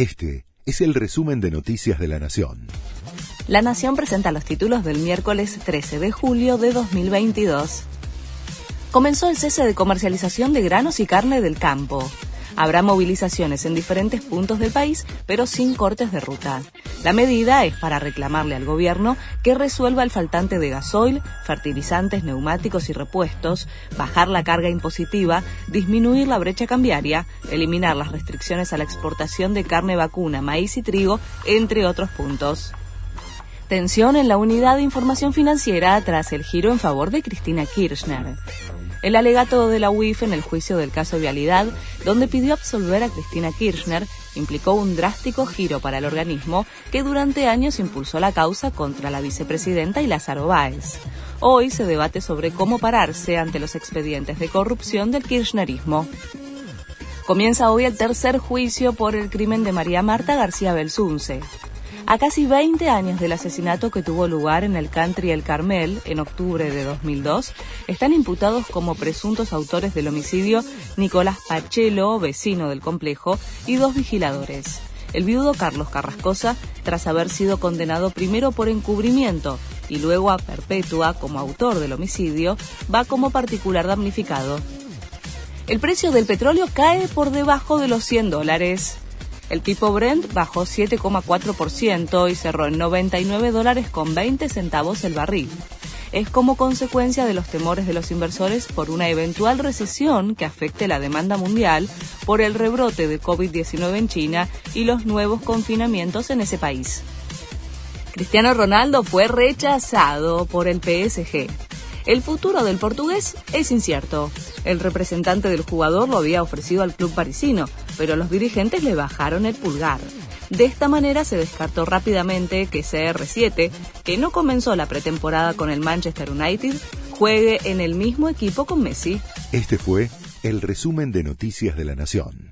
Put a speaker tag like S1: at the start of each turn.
S1: Este es el resumen de Noticias de la Nación.
S2: La Nación presenta los títulos del miércoles 13 de julio de 2022. Comenzó el cese de comercialización de granos y carne del campo. Habrá movilizaciones en diferentes puntos del país, pero sin cortes de ruta. La medida es para reclamarle al gobierno que resuelva el faltante de gasoil, fertilizantes, neumáticos y repuestos, bajar la carga impositiva, disminuir la brecha cambiaria, eliminar las restricciones a la exportación de carne vacuna, maíz y trigo, entre otros puntos. Tensión en la unidad de información financiera tras el giro en favor de Cristina Kirchner. El alegato de la UIF en el juicio del caso Vialidad, donde pidió absolver a Cristina Kirchner, implicó un drástico giro para el organismo que durante años impulsó la causa contra la vicepresidenta y Lázaro Báez. Hoy se debate sobre cómo pararse ante los expedientes de corrupción del kirchnerismo. Comienza hoy el tercer juicio por el crimen de María Marta García Belsunce. A casi 20 años del asesinato que tuvo lugar en el country El Carmel en octubre de 2002, están imputados como presuntos autores del homicidio Nicolás Pachelo, vecino del complejo, y dos vigiladores. El viudo Carlos Carrascosa, tras haber sido condenado primero por encubrimiento y luego a perpetua como autor del homicidio, va como particular damnificado. El precio del petróleo cae por debajo de los 100 dólares. El tipo Brent bajó 7,4% y cerró en 99 dólares con 20 centavos el barril. Es como consecuencia de los temores de los inversores por una eventual recesión que afecte la demanda mundial por el rebrote de COVID-19 en China y los nuevos confinamientos en ese país. Cristiano Ronaldo fue rechazado por el PSG. El futuro del portugués es incierto. El representante del jugador lo había ofrecido al club parisino, pero los dirigentes le bajaron el pulgar. De esta manera se descartó rápidamente que CR7, que no comenzó la pretemporada con el Manchester United, juegue en el mismo equipo con Messi.
S1: Este fue el resumen de Noticias de la Nación.